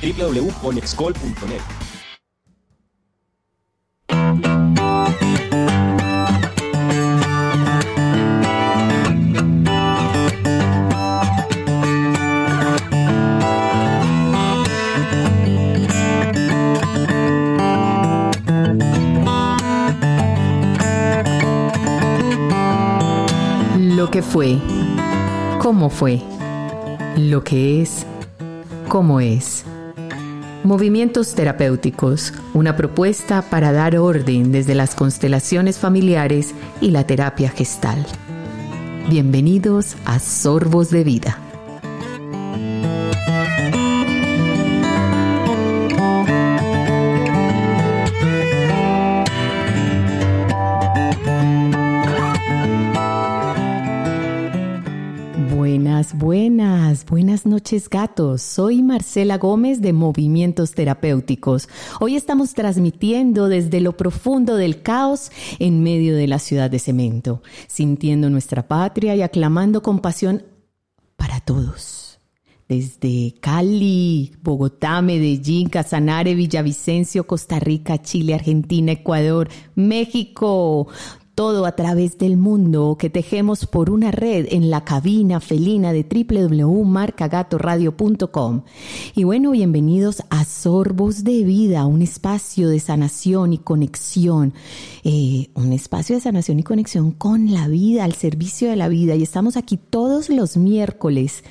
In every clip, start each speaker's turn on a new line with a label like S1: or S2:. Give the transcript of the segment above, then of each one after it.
S1: www.conexcol.net.
S2: Lo que fue, cómo fue, lo que es, cómo es. Movimientos terapéuticos, una propuesta para dar orden desde las constelaciones familiares y la terapia gestal. Bienvenidos a Sorbos de Vida. Noches gatos. Soy Marcela Gómez de Movimientos Terapéuticos. Hoy estamos transmitiendo desde lo profundo del caos en medio de la ciudad de cemento, sintiendo nuestra patria y aclamando compasión para todos. Desde Cali, Bogotá, Medellín, Casanare, Villavicencio, Costa Rica, Chile, Argentina, Ecuador, México, todo a través del mundo que tejemos por una red en la cabina felina de www.marcagatoradio.com. Y bueno, bienvenidos a Sorbos de Vida, un espacio de sanación y conexión, eh, un espacio de sanación y conexión con la vida, al servicio de la vida. Y estamos aquí todos los miércoles,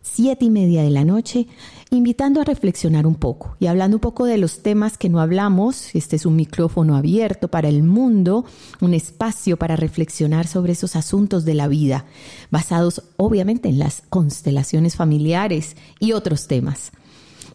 S2: siete y media de la noche invitando a reflexionar un poco y hablando un poco de los temas que no hablamos. Este es un micrófono abierto para el mundo, un espacio para reflexionar sobre esos asuntos de la vida, basados obviamente en las constelaciones familiares y otros temas.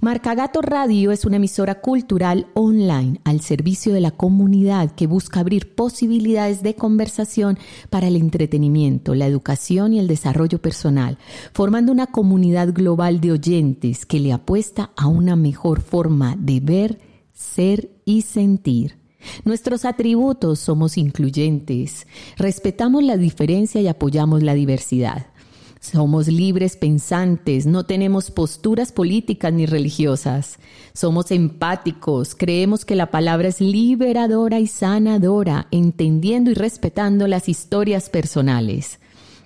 S2: Marcagato Radio es una emisora cultural online al servicio de la comunidad que busca abrir posibilidades de conversación para el entretenimiento, la educación y el desarrollo personal, formando una comunidad global de oyentes que le apuesta a una mejor forma de ver, ser y sentir. Nuestros atributos somos incluyentes, respetamos la diferencia y apoyamos la diversidad. Somos libres pensantes, no tenemos posturas políticas ni religiosas. Somos empáticos, creemos que la palabra es liberadora y sanadora, entendiendo y respetando las historias personales.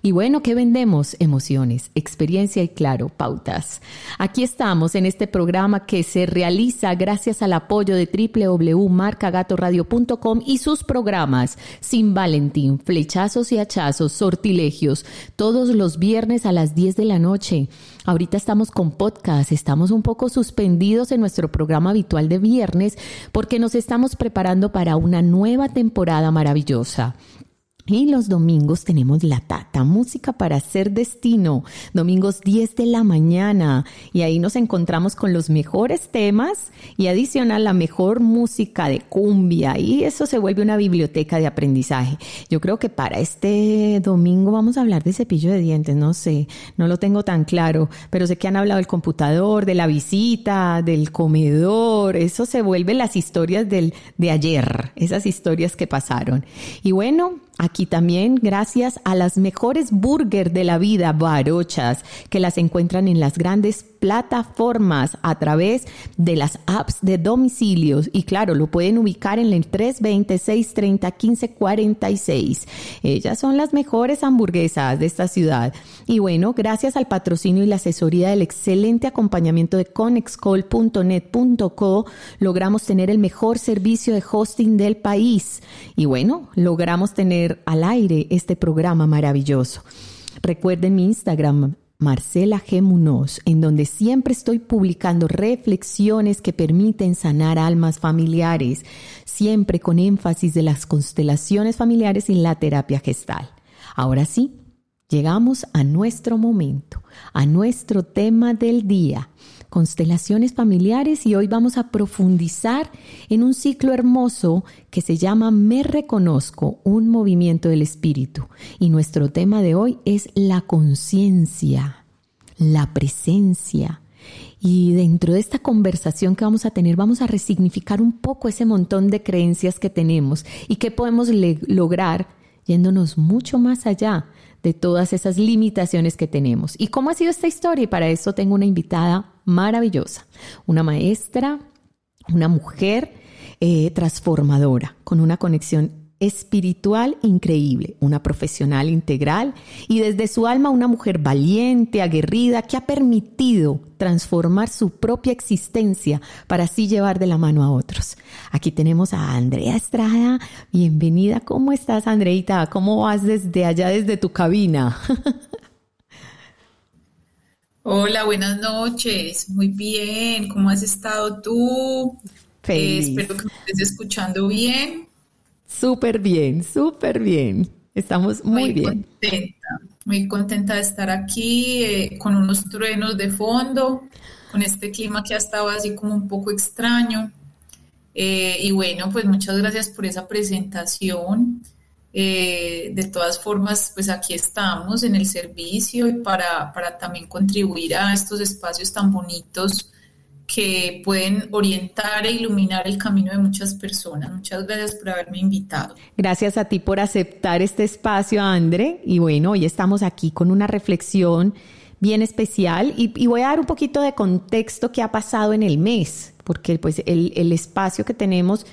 S2: Y bueno, ¿qué vendemos? Emociones, experiencia y claro, pautas. Aquí estamos en este programa que se realiza gracias al apoyo de www.marcagatoradio.com y sus programas Sin Valentín, Flechazos y Hachazos, Sortilegios, todos los viernes a las 10 de la noche. Ahorita estamos con podcast, estamos un poco suspendidos en nuestro programa habitual de viernes porque nos estamos preparando para una nueva temporada maravillosa. Y los domingos tenemos la Tata, música para hacer destino, domingos 10 de la mañana. Y ahí nos encontramos con los mejores temas y adicional la mejor música de cumbia. Y eso se vuelve una biblioteca de aprendizaje. Yo creo que para este domingo vamos a hablar de cepillo de dientes, no sé, no lo tengo tan claro, pero sé que han hablado del computador, de la visita, del comedor. Eso se vuelve las historias del, de ayer, esas historias que pasaron. Y bueno, Aquí también gracias a las mejores burger de la vida, barochas, que las encuentran en las grandes plataformas a través de las apps de domicilios y claro, lo pueden ubicar en el 326 30 15 46. Ellas son las mejores hamburguesas de esta ciudad. Y bueno, gracias al patrocinio y la asesoría del excelente acompañamiento de conexcol.net.co, logramos tener el mejor servicio de hosting del país. Y bueno, logramos tener al aire este programa maravilloso. Recuerden mi Instagram, Marcela G. Munoz, en donde siempre estoy publicando reflexiones que permiten sanar almas familiares, siempre con énfasis de las constelaciones familiares y la terapia gestal. Ahora sí, llegamos a nuestro momento, a nuestro tema del día constelaciones familiares y hoy vamos a profundizar en un ciclo hermoso que se llama Me Reconozco, un movimiento del espíritu. Y nuestro tema de hoy es la conciencia, la presencia. Y dentro de esta conversación que vamos a tener, vamos a resignificar un poco ese montón de creencias que tenemos y que podemos lograr yéndonos mucho más allá de todas esas limitaciones que tenemos. ¿Y cómo ha sido esta historia? Y para eso tengo una invitada maravillosa, una maestra, una mujer eh, transformadora, con una conexión espiritual increíble, una profesional integral y desde su alma una mujer valiente, aguerrida, que ha permitido transformar su propia existencia para así llevar de la mano a otros. Aquí tenemos a Andrea Estrada. Bienvenida. ¿Cómo estás, Andreita? ¿Cómo vas desde allá, desde tu cabina?
S1: Hola, buenas noches. Muy bien. ¿Cómo has estado tú? Eh, espero que me estés escuchando bien.
S2: Súper bien, súper bien. Estamos muy, bien.
S1: Contenta, muy contenta de estar aquí eh, con unos truenos de fondo, con este clima que ha estado así como un poco extraño. Eh, y bueno, pues muchas gracias por esa presentación. Eh, de todas formas, pues aquí estamos en el servicio y para, para también contribuir a estos espacios tan bonitos que pueden orientar e iluminar el camino de muchas personas. Muchas gracias por haberme invitado.
S2: Gracias a ti por aceptar este espacio, André. Y bueno, hoy estamos aquí con una reflexión bien especial y, voy a dar un poquito de contexto que ha pasado en el mes, porque pues el, el espacio que tenemos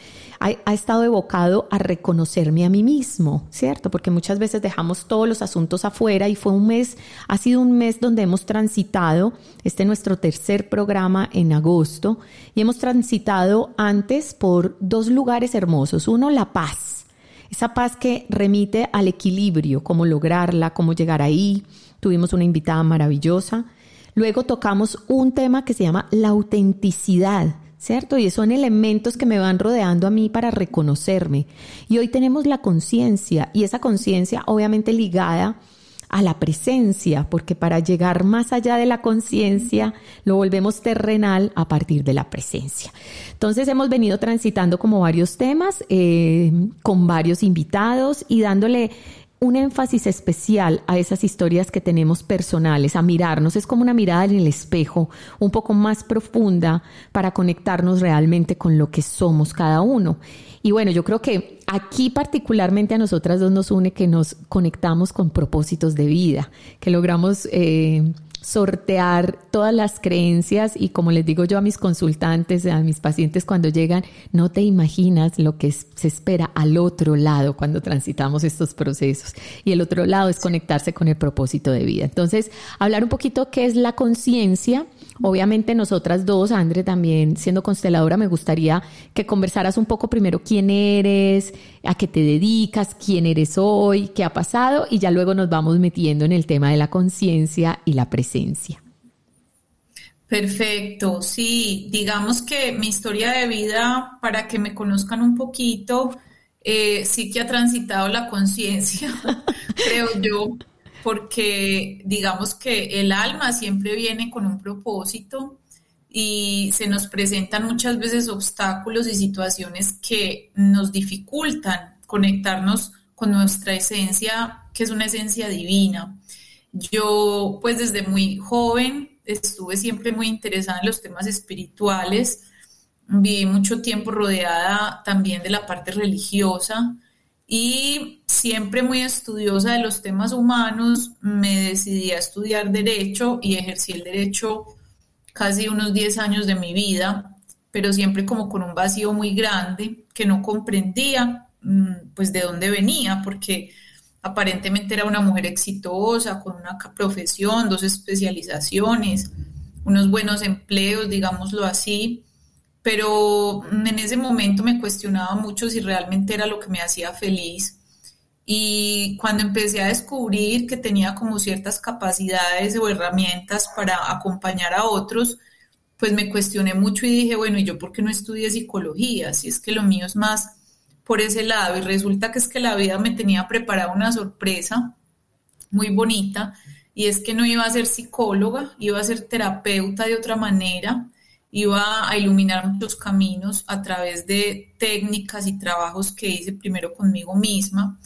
S2: ha, estado evocado a reconocerme a mí mismo, ¿cierto? Porque muchas veces dejamos todos los asuntos afuera y fue un mes, ha sido un mes donde hemos transitado, este nuestro tercer programa en agosto, y hemos transitado antes por dos lugares hermosos. Uno, la paz, esa paz que remite al equilibrio, cómo lograrla, cómo llegar ahí. Tuvimos una invitada maravillosa. Luego tocamos un tema que se llama la autenticidad ¿cierto? Y son elementos que me van rodeando a mí para reconocerme. Y hoy tenemos la conciencia y esa conciencia obviamente ligada a la presencia, porque para llegar más allá de la conciencia lo volvemos terrenal a partir de la presencia. Entonces hemos venido transitando como varios temas eh, con varios invitados y dándole un énfasis especial a esas historias que tenemos personales, a mirarnos, es como una mirada en el espejo un poco más profunda para conectarnos realmente con lo que somos cada uno. Y bueno, yo creo que aquí particularmente a nosotras dos nos une que nos conectamos con propósitos de vida, que logramos eh, sortear todas las creencias y como les digo yo a mis consultantes, a mis pacientes cuando llegan, no te imaginas lo que se espera al otro lado cuando transitamos estos procesos. Y el otro lado es conectarse con el propósito de vida. Entonces, hablar un poquito qué es la conciencia Obviamente nosotras dos, Andre también siendo consteladora, me gustaría que conversaras un poco primero quién eres, a qué te dedicas, quién eres hoy, qué ha pasado y ya luego nos vamos metiendo en el tema de la conciencia y la presencia.
S1: Perfecto, sí, digamos que mi historia de vida, para que me conozcan un poquito, eh, sí que ha transitado la conciencia, creo yo porque digamos que el alma siempre viene con un propósito y se nos presentan muchas veces obstáculos y situaciones que nos dificultan conectarnos con nuestra esencia, que es una esencia divina. Yo, pues desde muy joven, estuve siempre muy interesada en los temas espirituales, viví mucho tiempo rodeada también de la parte religiosa, y siempre muy estudiosa de los temas humanos, me decidí a estudiar derecho y ejercí el derecho casi unos 10 años de mi vida, pero siempre como con un vacío muy grande que no comprendía mm, pues de dónde venía, porque aparentemente era una mujer exitosa, con una profesión, dos especializaciones, unos buenos empleos, digámoslo así, pero en ese momento me cuestionaba mucho si realmente era lo que me hacía feliz. Y cuando empecé a descubrir que tenía como ciertas capacidades o herramientas para acompañar a otros, pues me cuestioné mucho y dije, bueno, ¿y yo por qué no estudié psicología? Si es que lo mío es más por ese lado. Y resulta que es que la vida me tenía preparada una sorpresa muy bonita y es que no iba a ser psicóloga, iba a ser terapeuta de otra manera iba a iluminar muchos caminos a través de técnicas y trabajos que hice primero conmigo misma.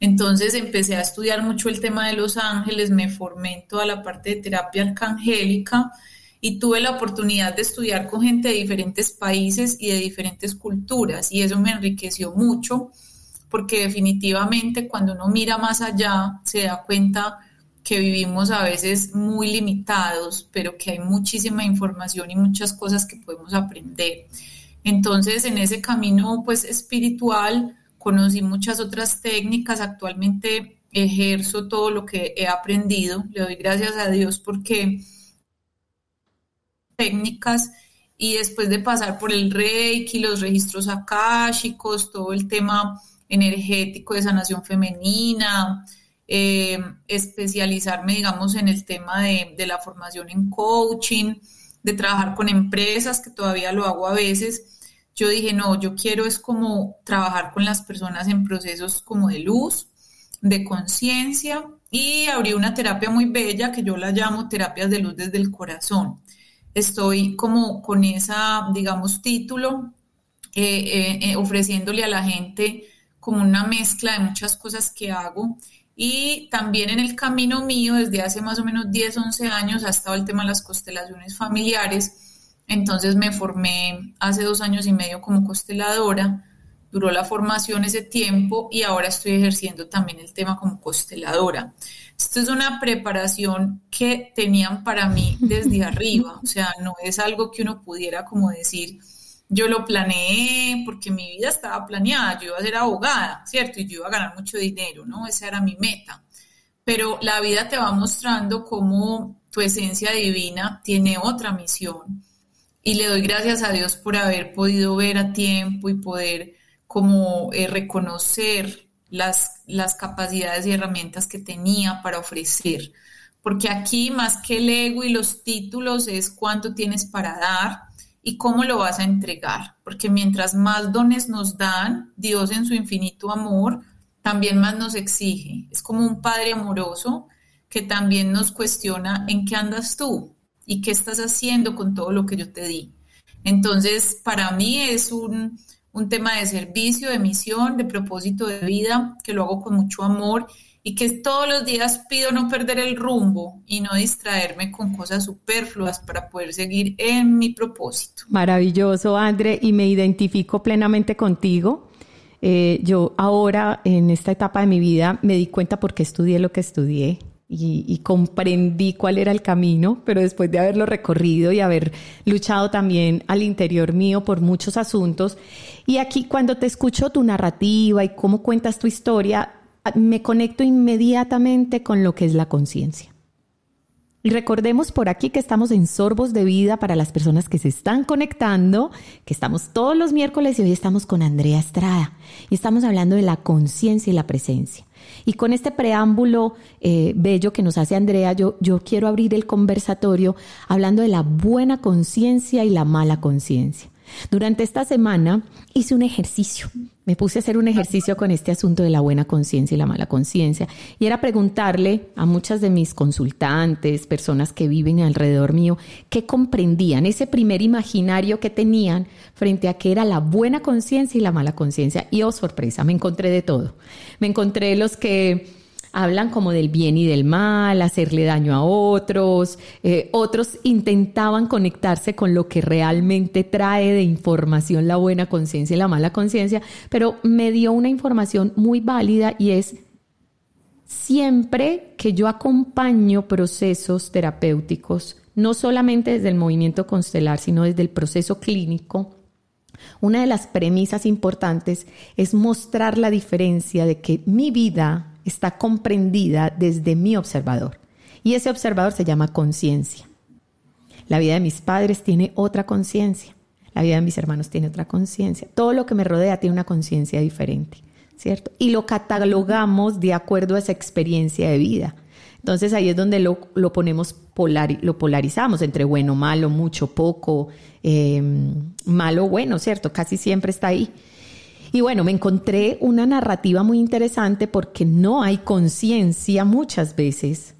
S1: Entonces empecé a estudiar mucho el tema de los ángeles, me formé en toda la parte de terapia arcangélica y tuve la oportunidad de estudiar con gente de diferentes países y de diferentes culturas y eso me enriqueció mucho porque definitivamente cuando uno mira más allá se da cuenta que vivimos a veces muy limitados, pero que hay muchísima información y muchas cosas que podemos aprender. Entonces, en ese camino pues espiritual conocí muchas otras técnicas, actualmente ejerzo todo lo que he aprendido, le doy gracias a Dios porque técnicas y después de pasar por el Reiki, los registros akáshicos, todo el tema energético de sanación femenina, eh, especializarme, digamos, en el tema de, de, la formación en coaching, de trabajar con empresas, que todavía lo hago a veces. Yo dije, no, yo quiero es como trabajar con las personas en procesos como de luz, de conciencia, y abrí una terapia muy bella que yo la llamo terapias de luz desde el corazón. Estoy como con esa, digamos, título, eh, eh, ofreciéndole a la gente como una mezcla de muchas cosas que hago. Y también en el camino mío, desde hace más o menos 10, 11 años, ha estado el tema de las constelaciones familiares. Entonces me formé hace dos años y medio como consteladora. Duró la formación ese tiempo y ahora estoy ejerciendo también el tema como consteladora. Esto es una preparación que tenían para mí desde arriba, o sea, no es algo que uno pudiera como decir, yo lo planeé porque mi vida estaba planeada, yo iba a ser abogada, ¿cierto? Y yo iba a ganar mucho dinero, ¿no? Esa era mi meta. Pero la vida te va mostrando cómo tu esencia divina tiene otra misión. Y le doy gracias a Dios por haber podido ver a tiempo y poder como eh, reconocer las, las capacidades y herramientas que tenía para ofrecer. Porque aquí más que el ego y los títulos es cuánto tienes para dar, y cómo lo vas a entregar, porque mientras más dones nos dan, Dios en su infinito amor también más nos exige. Es como un Padre amoroso que también nos cuestiona en qué andas tú y qué estás haciendo con todo lo que yo te di. Entonces, para mí es un, un tema de servicio, de misión, de propósito de vida, que lo hago con mucho amor y que todos los días pido no perder el rumbo y no distraerme con cosas superfluas para poder seguir en mi propósito.
S2: Maravilloso, André, y me identifico plenamente contigo. Eh, yo ahora, en esta etapa de mi vida, me di cuenta por qué estudié lo que estudié. Y, y, comprendí cuál era el camino, pero después de haberlo recorrido y haber luchado también al interior mío por muchos asuntos. Y aquí cuando te escucho tu narrativa y cómo cuentas tu historia, me conecto inmediatamente con lo que es la conciencia. Y recordemos por aquí que estamos en Sorbos de Vida para las personas que se están conectando, que estamos todos los miércoles y hoy estamos con Andrea Estrada y estamos hablando de la conciencia y la presencia. Y con este preámbulo eh, bello que nos hace Andrea, yo, yo quiero abrir el conversatorio hablando de la buena conciencia y la mala conciencia. Durante esta semana hice un ejercicio, me puse a hacer un ejercicio con este asunto de la buena conciencia y la mala conciencia, y era preguntarle a muchas de mis consultantes, personas que viven alrededor mío, qué comprendían, ese primer imaginario que tenían frente a qué era la buena conciencia y la mala conciencia. Y oh, sorpresa, me encontré de todo. Me encontré los que hablan como del bien y del mal, hacerle daño a otros, eh, otros intentaban conectarse con lo que realmente trae de información la buena conciencia y la mala conciencia, pero me dio una información muy válida y es siempre que yo acompaño procesos terapéuticos, no solamente desde el movimiento constelar, sino desde el proceso clínico, una de las premisas importantes es mostrar la diferencia de que mi vida está comprendida desde mi observador. Y ese observador se llama conciencia. La vida de mis padres tiene otra conciencia. La vida de mis hermanos tiene otra conciencia. Todo lo que me rodea tiene una conciencia diferente, ¿cierto? Y lo catalogamos de acuerdo a esa experiencia de vida. Entonces ahí es donde lo, lo ponemos, polar, lo polarizamos entre bueno, malo, mucho, poco, eh, malo, bueno, ¿cierto? Casi siempre está ahí. Y bueno, me encontré una narrativa muy interesante porque no hay conciencia muchas veces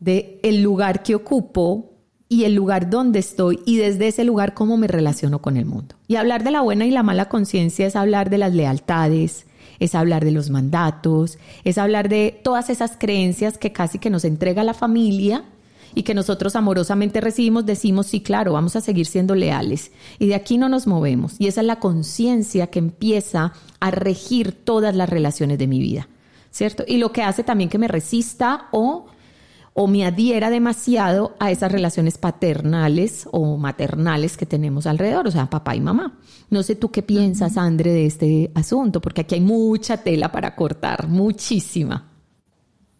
S2: de el lugar que ocupo y el lugar donde estoy y desde ese lugar cómo me relaciono con el mundo. Y hablar de la buena y la mala conciencia es hablar de las lealtades, es hablar de los mandatos, es hablar de todas esas creencias que casi que nos entrega la familia y que nosotros amorosamente recibimos, decimos, sí, claro, vamos a seguir siendo leales. Y de aquí no nos movemos. Y esa es la conciencia que empieza a regir todas las relaciones de mi vida, ¿cierto? Y lo que hace también que me resista o o me adhiera demasiado a esas relaciones paternales o maternales que tenemos alrededor, o sea, papá y mamá. No sé tú qué piensas, Andre, de este asunto, porque aquí hay mucha tela para cortar, muchísima.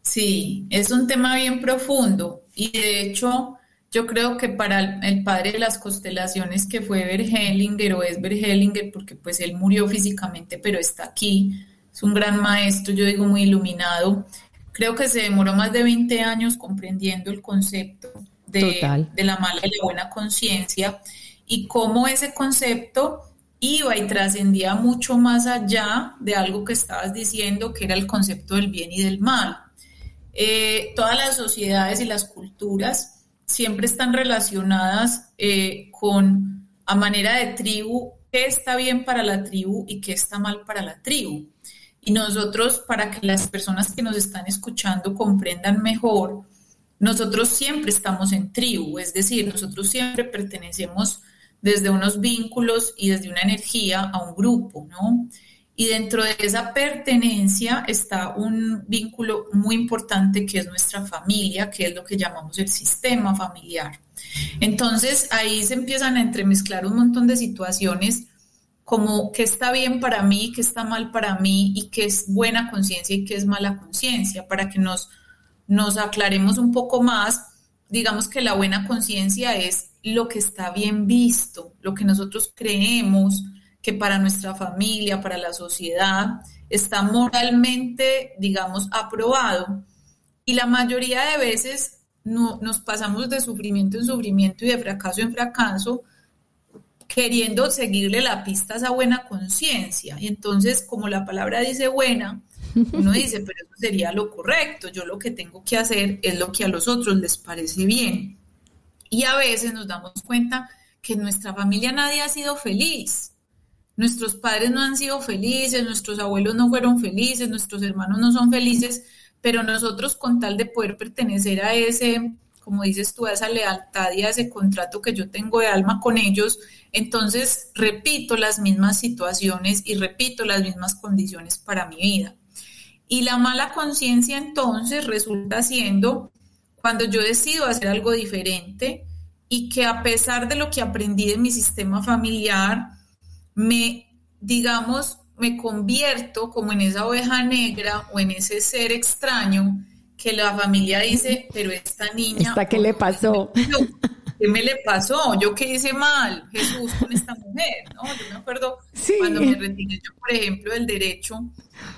S1: Sí, es un tema bien profundo y de hecho yo creo que para el padre de las constelaciones que fue Bergelinger o es Bergelinger, porque pues él murió físicamente pero está aquí, es un gran maestro, yo digo muy iluminado, creo que se demoró más de 20 años comprendiendo el concepto de, de la mala y la buena conciencia y cómo ese concepto iba y trascendía mucho más allá de algo que estabas diciendo, que era el concepto del bien y del mal. Eh, todas las sociedades y las culturas siempre están relacionadas eh, con, a manera de tribu, qué está bien para la tribu y qué está mal para la tribu. Y nosotros, para que las personas que nos están escuchando comprendan mejor, nosotros siempre estamos en tribu, es decir, nosotros siempre pertenecemos desde unos vínculos y desde una energía a un grupo, ¿no? Y dentro de esa pertenencia está un vínculo muy importante que es nuestra familia, que es lo que llamamos el sistema familiar. Entonces ahí se empiezan a entremezclar un montón de situaciones como qué está bien para mí, qué está mal para mí y qué es buena conciencia y qué es mala conciencia, para que nos, nos aclaremos un poco más. Digamos que la buena conciencia es lo que está bien visto, lo que nosotros creemos que para nuestra familia, para la sociedad, está moralmente, digamos, aprobado. Y la mayoría de veces no, nos pasamos de sufrimiento en sufrimiento y de fracaso en fracaso queriendo seguirle la pista a esa buena conciencia. Y entonces, como la palabra dice buena, uno dice, pero eso sería lo correcto, yo lo que tengo que hacer es lo que a los otros les parece bien. Y a veces nos damos cuenta que en nuestra familia nadie ha sido feliz. Nuestros padres no han sido felices, nuestros abuelos no fueron felices, nuestros hermanos no son felices, pero nosotros con tal de poder pertenecer a ese como dices tú, a esa lealtad y a ese contrato que yo tengo de alma con ellos, entonces repito las mismas situaciones y repito las mismas condiciones para mi vida. Y la mala conciencia entonces resulta siendo cuando yo decido hacer algo diferente y que a pesar de lo que aprendí de mi sistema familiar, me, digamos, me convierto como en esa oveja negra o en ese ser extraño que la familia dice, pero esta niña...
S2: ¿Esta qué le pasó?
S1: ¿Qué me le pasó? ¿Yo qué hice mal, Jesús, con esta mujer? ¿no? Yo me acuerdo cuando me retiré yo, por ejemplo, del derecho,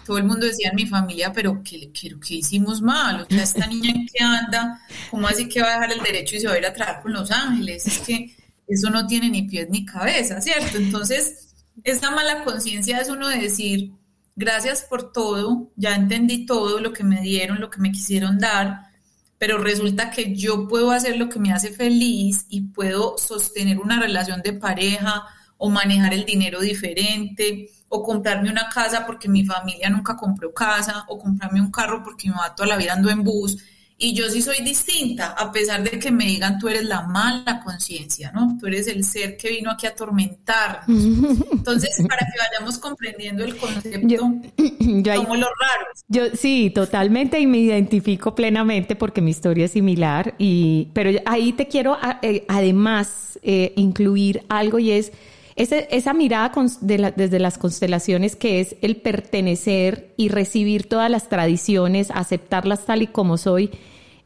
S1: todo el mundo decía en mi familia, pero ¿qué, qué, qué hicimos mal? O sea, esta niña en qué anda, ¿cómo así que va a dejar el derecho y se va a ir a trabajar con los ángeles? Es que eso no tiene ni pies ni cabeza, ¿cierto? Entonces, esa mala conciencia es uno de decir, gracias por todo, ya entendí todo lo que me dieron, lo que me quisieron dar, pero resulta que yo puedo hacer lo que me hace feliz y puedo sostener una relación de pareja o manejar el dinero diferente o comprarme una casa porque mi familia nunca compró casa o comprarme un carro porque mi mamá toda la vida ando en bus y yo sí soy distinta, a pesar de que me digan tú eres la mala conciencia, ¿no? Tú eres el ser que vino aquí a atormentar. Entonces, para que vayamos comprendiendo el concepto, yo, somos los raros.
S2: Yo sí, totalmente, y me identifico plenamente porque mi historia es similar, y, pero ahí te quiero eh, además eh, incluir algo y es esa mirada desde las constelaciones que es el pertenecer y recibir todas las tradiciones, aceptarlas tal y como soy,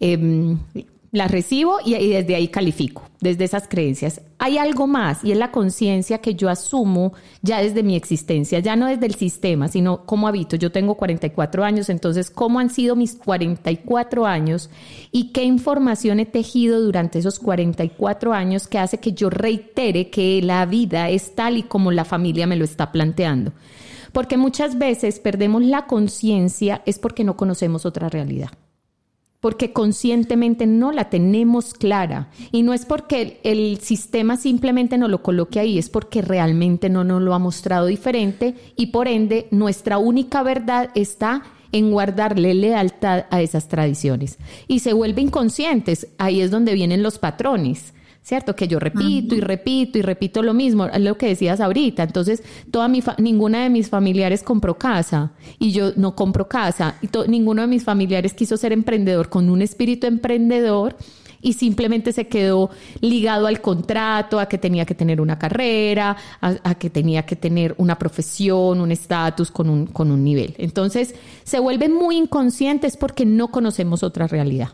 S2: em, las recibo y, desde ahí califico, desde esas creencias. Hay algo más y es la conciencia que yo asumo ya desde mi existencia, ya no desde el sistema, sino cómo habito. Yo tengo 44 años, entonces, ¿cómo han sido mis 44 años y qué información he tejido durante esos 44 años que hace que yo reitere que la vida es tal y como la familia me lo está planteando? Porque muchas veces perdemos la conciencia es porque no conocemos otra realidad porque conscientemente no la tenemos clara. Y no es porque el, sistema simplemente no lo coloque ahí, es porque realmente no nos lo ha mostrado diferente y por ende nuestra única verdad está en guardarle lealtad a esas tradiciones y se vuelve inconscientes. Ahí es donde vienen los patrones. ¿Cierto? Que yo repito y repito y repito lo mismo, es lo que decías ahorita. Entonces, toda mi ninguna de mis familiares compró casa y yo no compro casa y ninguno de mis familiares quiso ser emprendedor con un espíritu emprendedor y simplemente se quedó ligado al contrato, a que tenía que tener una carrera, a, que tenía que tener una profesión, un estatus con un, con un nivel. Entonces, se vuelven muy inconscientes porque no conocemos otra realidad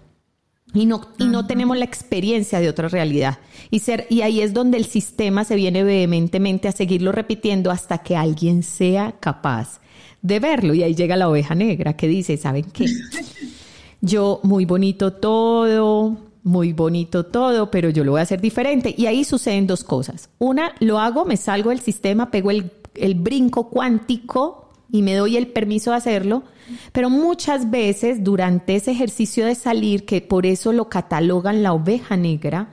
S2: y no, y no tenemos la experiencia de otra realidad. Y, ser, y ahí es donde el sistema se viene vehementemente a seguirlo repitiendo hasta que alguien sea capaz de verlo. Y ahí llega la oveja negra que dice, ¿saben qué? Yo, muy bonito todo, muy bonito todo, pero yo lo voy a hacer diferente. Y ahí suceden dos cosas. Una, lo hago, me salgo del sistema, pego el, el brinco cuántico y me doy el permiso de hacerlo, pero muchas veces durante ese ejercicio de salir, que por eso lo catalogan la oveja negra,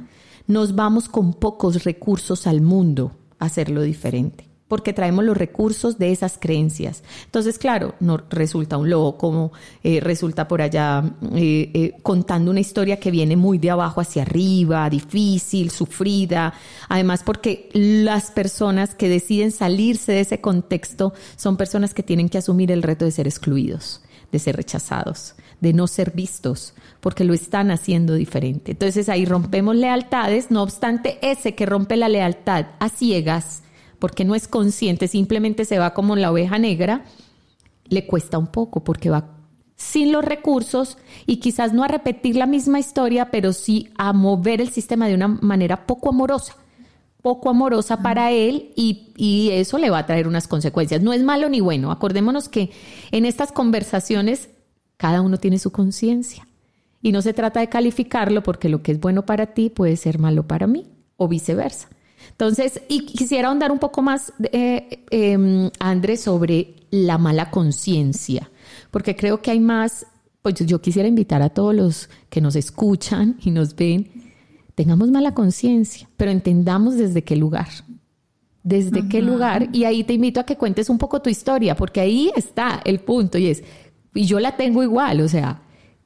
S2: nos vamos con pocos recursos al mundo a hacerlo diferente porque traemos los recursos de esas creencias. Entonces, claro, no resulta un lobo como eh, resulta por allá eh, eh, contando una historia que viene muy de abajo hacia arriba, difícil, sufrida. Además, porque las personas que deciden salirse de ese contexto son personas que tienen que asumir el reto de ser excluidos, de ser rechazados, de no ser vistos, porque lo están haciendo diferente. Entonces ahí rompemos lealtades, no obstante, ese que rompe la lealtad a ciegas, porque no es consciente, simplemente se va como la oveja negra, le cuesta un poco porque va sin los recursos y quizás no a repetir la misma historia, pero sí a mover el sistema de una manera poco amorosa, poco amorosa para él y, y, eso le va a traer unas consecuencias. No es malo ni bueno. Acordémonos que en estas conversaciones cada uno tiene su conciencia y no se trata de calificarlo porque lo que es bueno para ti puede ser malo para mí o viceversa. Entonces, y quisiera ahondar un poco más, eh, em, Andrés, sobre la mala conciencia, porque creo que hay más, pues yo quisiera invitar a todos los que nos escuchan y nos ven, tengamos mala conciencia, pero entendamos desde qué lugar. ¿Desde qué lugar? Y ahí te invito a que cuentes un poco tu historia, porque ahí está el punto y es, y yo la tengo igual, o sea,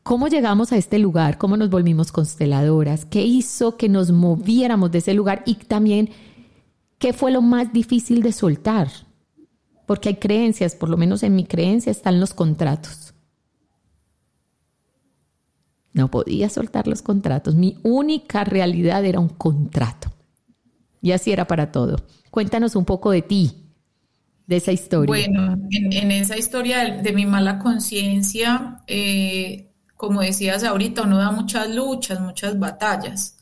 S2: ¿Cómo llegamos a este lugar? ¿Cómo nos volvimos consteladoras? ¿Qué hizo que nos moviéramos de ese lugar? Y también, ¿qué fue lo más difícil de soltar? Porque hay creencias, por lo menos en mi creencia están los contratos. No podía soltar los contratos. Mi única realidad era un contrato. Y así era para todo. Cuéntanos un poco de ti, de esa historia.
S1: Bueno, en, esa historia de, mi mala conciencia, eh, como decías ahorita, uno da muchas luchas, muchas batallas.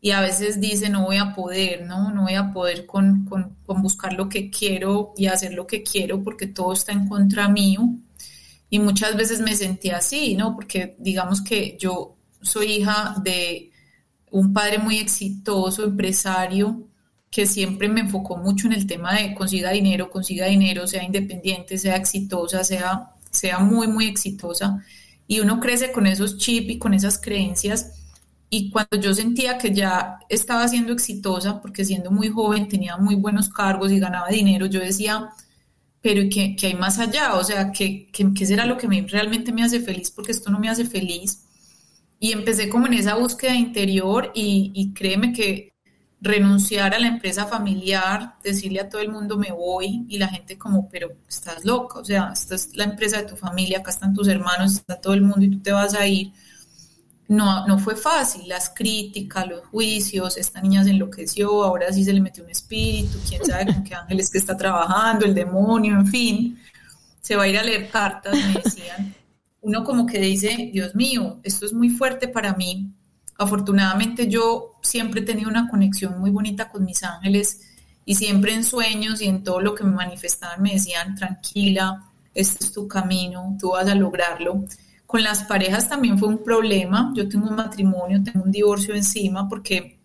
S1: Y a veces dice, no voy a poder, ¿no? No voy a poder con, buscar lo que quiero y hacer lo que quiero porque todo está en contra mío. Y muchas veces me sentí así, ¿no? Porque digamos que yo soy hija de un padre muy exitoso, empresario, que siempre me enfocó mucho en el tema de consiga dinero, consiga dinero, sea independiente, sea exitosa, sea, sea muy, muy exitosa y uno crece con esos chips y con esas creencias. Y cuando yo sentía que ya estaba siendo exitosa, porque siendo muy joven tenía muy buenos cargos y ganaba dinero, yo decía, pero ¿qué, qué hay más allá? O sea, ¿qué, ¿qué, qué, será lo que me, realmente me hace feliz? Porque esto no me hace feliz. Y empecé como en esa búsqueda interior y créeme que renunciar a la empresa familiar, decirle a todo el mundo me voy y la gente como, pero estás loca, o sea, esta es la empresa de tu familia, acá están tus hermanos, está todo el mundo y tú te vas a ir. No, no fue fácil, las críticas, los juicios, esta niña se enloqueció, ahora sí se le metió un espíritu, quién sabe con qué ángeles que está trabajando, el demonio, en fin, se va a ir a leer cartas, me decían. Uno como que dice, Dios mío, esto es muy fuerte para mí, Afortunadamente yo siempre he tenido una conexión muy bonita con mis ángeles y siempre en sueños y en todo lo que me manifestaban me decían, tranquila, este es tu camino, tú vas a lograrlo. Con las parejas también fue un problema. Yo tengo un matrimonio, tengo un divorcio encima porque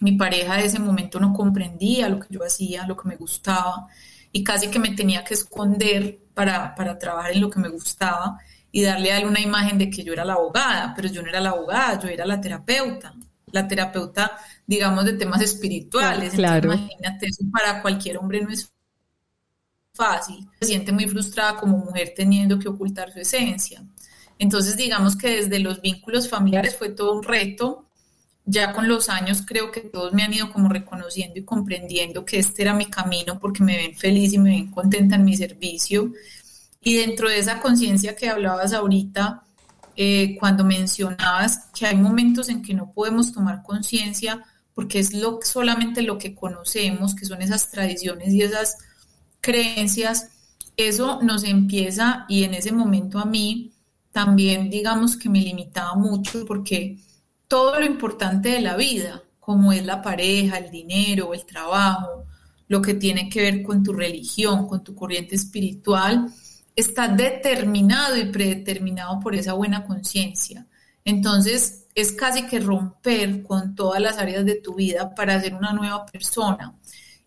S1: mi pareja de ese momento no comprendía lo que yo hacía, lo que me gustaba y casi que me tenía que esconder para, para trabajar en lo que me gustaba y darle a él una imagen de que yo era la abogada, pero yo no era la abogada, yo era la terapeuta, la terapeuta, digamos, de temas espirituales.
S2: Claro.
S1: imagínate, eso para cualquier hombre no es fácil, se siente muy frustrada como mujer teniendo que ocultar su esencia. Entonces, digamos que desde los vínculos familiares fue todo un reto. Ya con los años creo que todos me han ido como reconociendo y comprendiendo que este era mi camino porque me ven feliz y me ven contenta en mi servicio. Y dentro de esa conciencia que hablabas ahorita, eh, cuando mencionabas que hay momentos en que no podemos tomar conciencia porque es lo, solamente lo que conocemos, que son esas tradiciones y esas creencias, eso nos empieza y en ese momento a mí también digamos que me limitaba mucho porque todo lo importante de la vida, como es la pareja, el dinero, el trabajo, lo que tiene que ver con tu religión, con tu corriente espiritual, está determinado y predeterminado por esa buena conciencia. Entonces, es casi que romper con todas las áreas de tu vida para ser una nueva persona.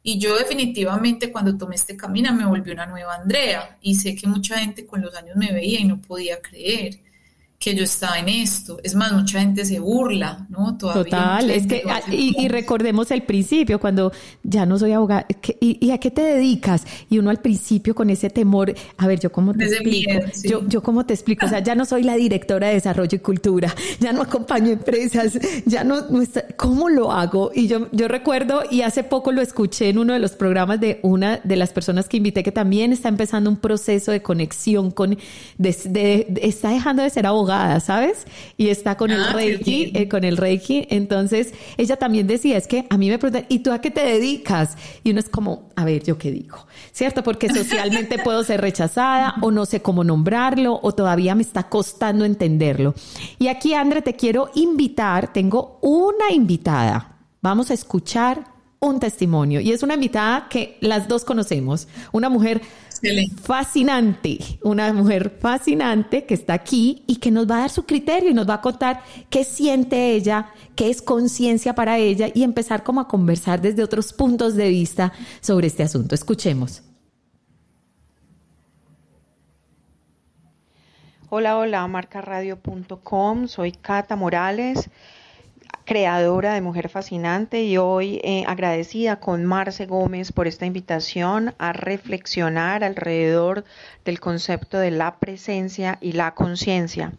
S1: Y yo definitivamente cuando tomé este camino me volví una nueva Andrea y sé que mucha gente con los años me veía y no podía creer que yo estaba en esto. Es más, mucha gente se burla, ¿no?
S2: Todavía Total, es que, ah, y, recordemos el principio, cuando ya no soy abogada, y, a qué te dedicas? Y uno al principio con ese temor, a ver, yo cómo te explico, yo, yo cómo te explico, o sea, ya no soy la directora de desarrollo y cultura, ya no acompaño empresas, ya no, ¿cómo lo hago? Y yo, yo recuerdo, y hace poco lo escuché en uno de los programas de una de las personas que invité, que también está empezando un proceso de conexión con, está dejando de ser abogada, ¿sabes? Y está con el ah, Reiki, eh, con el Reiki. Entonces, ella también decía, es que a mí me preguntan, ¿y tú a qué te dedicas? Y uno es como, a ver, ¿yo qué digo? ¿Cierto? Porque socialmente puedo ser rechazada o no sé cómo nombrarlo o todavía me está costando entenderlo. Y aquí, André, te quiero invitar, tengo una invitada. Vamos a escuchar un testimonio y es una invitada que las dos conocemos, una mujer fascinante, una mujer fascinante que está aquí y que nos va a dar su criterio y nos va a contar qué siente ella, qué es conciencia para ella y empezar como a conversar desde otros puntos de vista sobre este asunto. Escuchemos.
S3: Hola, hola, marcaradio.com, soy Cata Morales creadora de Mujer Fascinante y hoy eh, agradecida con Marce Gómez por esta invitación a reflexionar alrededor del concepto de la presencia y la conciencia.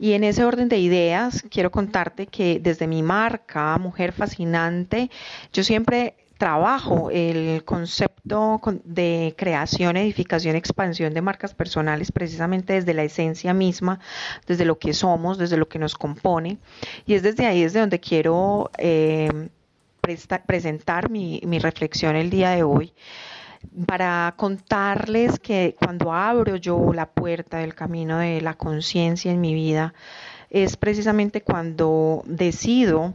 S3: Y en ese orden de ideas, quiero contarte que desde mi marca, Mujer Fascinante, yo siempre trabajo el concepto de creación, edificación, expansión de marcas personales precisamente desde la esencia misma, desde lo que somos, desde lo que nos compone. Y es desde ahí desde donde quiero eh, presentar mi, mi reflexión el día de hoy para contarles que cuando abro yo la puerta del camino de la conciencia en mi vida, es precisamente cuando decido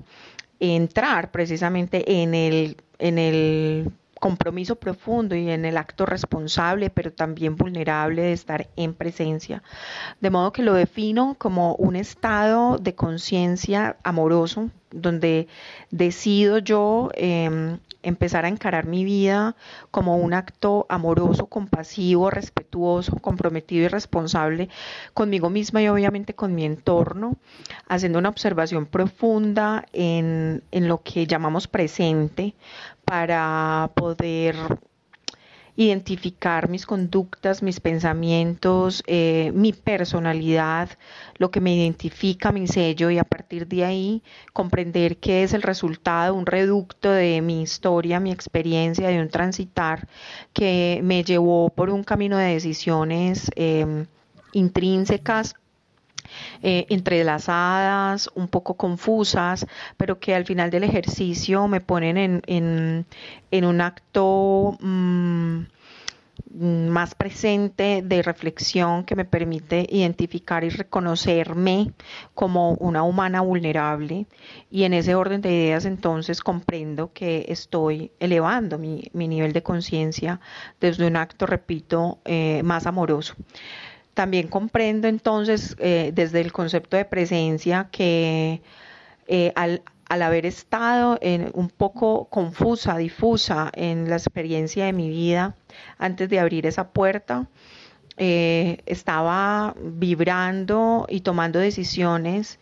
S3: entrar precisamente en el en el compromiso profundo y en el acto responsable, pero también vulnerable de estar en presencia. De modo que lo defino como un estado de conciencia amoroso, donde decido yo em, empezar a encarar mi vida como un acto amoroso, compasivo, respetuoso, comprometido y responsable conmigo misma y obviamente con mi entorno, haciendo una observación profunda en, en lo que llamamos presente para poder identificar mis conductas, mis pensamientos, eh, mi personalidad, lo que me identifica, mi sello y a partir de ahí comprender qué es el resultado, un reducto de mi historia, mi experiencia, de un transitar que me llevó por un camino de decisiones em, intrínsecas eh, entrelazadas, un poco confusas, pero que al final del ejercicio me ponen en, un acto mm, más presente de reflexión que me permite identificar y reconocerme como una humana vulnerable y en ese orden de ideas entonces comprendo que estoy elevando mi, nivel de conciencia desde un acto, repito, eh, más amoroso. También comprendo entonces eh, desde el concepto de presencia que eh, al, haber estado un poco confusa, difusa en la experiencia de mi vida antes de abrir esa puerta, eh, estaba vibrando y tomando decisiones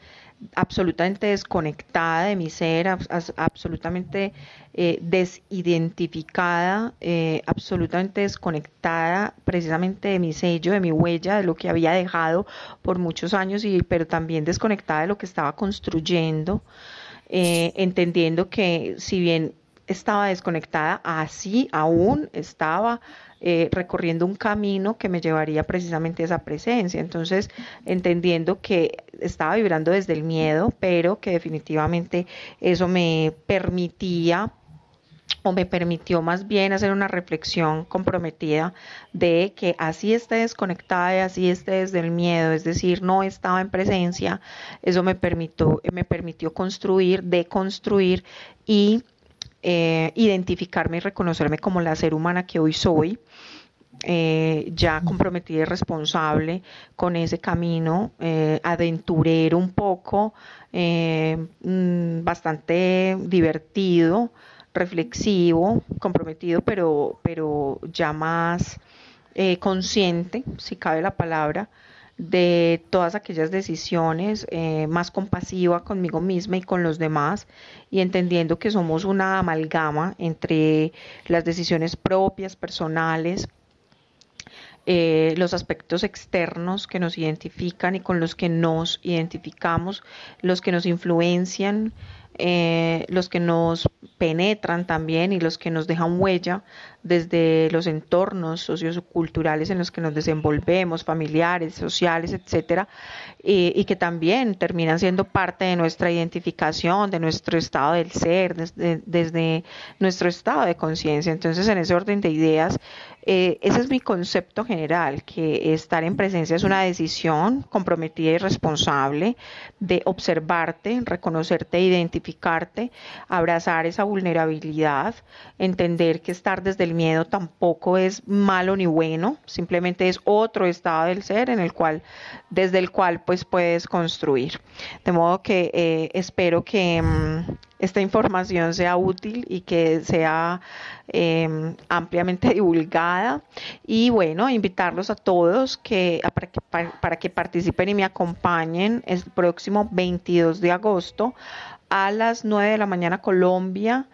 S3: absolutamente desconectada de mi ser, absolutamente eh, desidentificada, eh, absolutamente desconectada precisamente de mi sello, de mi huella, de lo que había dejado por muchos años, y, pero también desconectada de lo que estaba construyendo, eh, entendiendo que si bien estaba desconectada, así aún estaba eh, recorriendo un camino que me llevaría precisamente a esa presencia. Entonces, entendiendo que estaba vibrando desde el miedo, pero que definitivamente eso me permitía o me permitió más bien hacer una reflexión comprometida de que así esté desconectada y así esté desde el miedo, es decir, no estaba en presencia, eso me permitió, me permitió construir, deconstruir y eh, identificarme y reconocerme como la ser humana que hoy soy. Eh, ya comprometida y responsable con ese camino, eh, aventurero un poco, mm, bastante divertido, reflexivo, comprometido, pero, pero ya más consciente, si cabe la palabra, de todas aquellas decisiones, eh, más compasiva conmigo misma y con los demás, y entendiendo que somos una amalgama entre las decisiones propias, personales, eh, los aspectos externos que nos identifican y con los que nos identificamos, los que nos influencian, eh, los que nos penetran también y los que nos dejan huella desde los entornos socioculturales en los que nos desenvolvemos, familiares, sociales, etcétera, y, que también terminan siendo parte de nuestra identificación, de nuestro estado del ser, desde, nuestro estado de conciencia. Entonces, en ese orden de ideas, eh, ese es mi concepto general, que estar en presencia es una decisión comprometida y responsable de observarte, reconocerte, identificarte, abrazar esa vulnerabilidad, entender que estar desde el miedo tampoco es malo ni bueno, simplemente es otro estado del ser en el cual, desde el cual pues puedes construir. De modo que eh, espero que mm, esta información sea útil y que sea em, ampliamente divulgada. Y bueno, invitarlos a todos que, para, que, para que participen y me acompañen el próximo 22 de agosto a las 9 de la mañana Colombia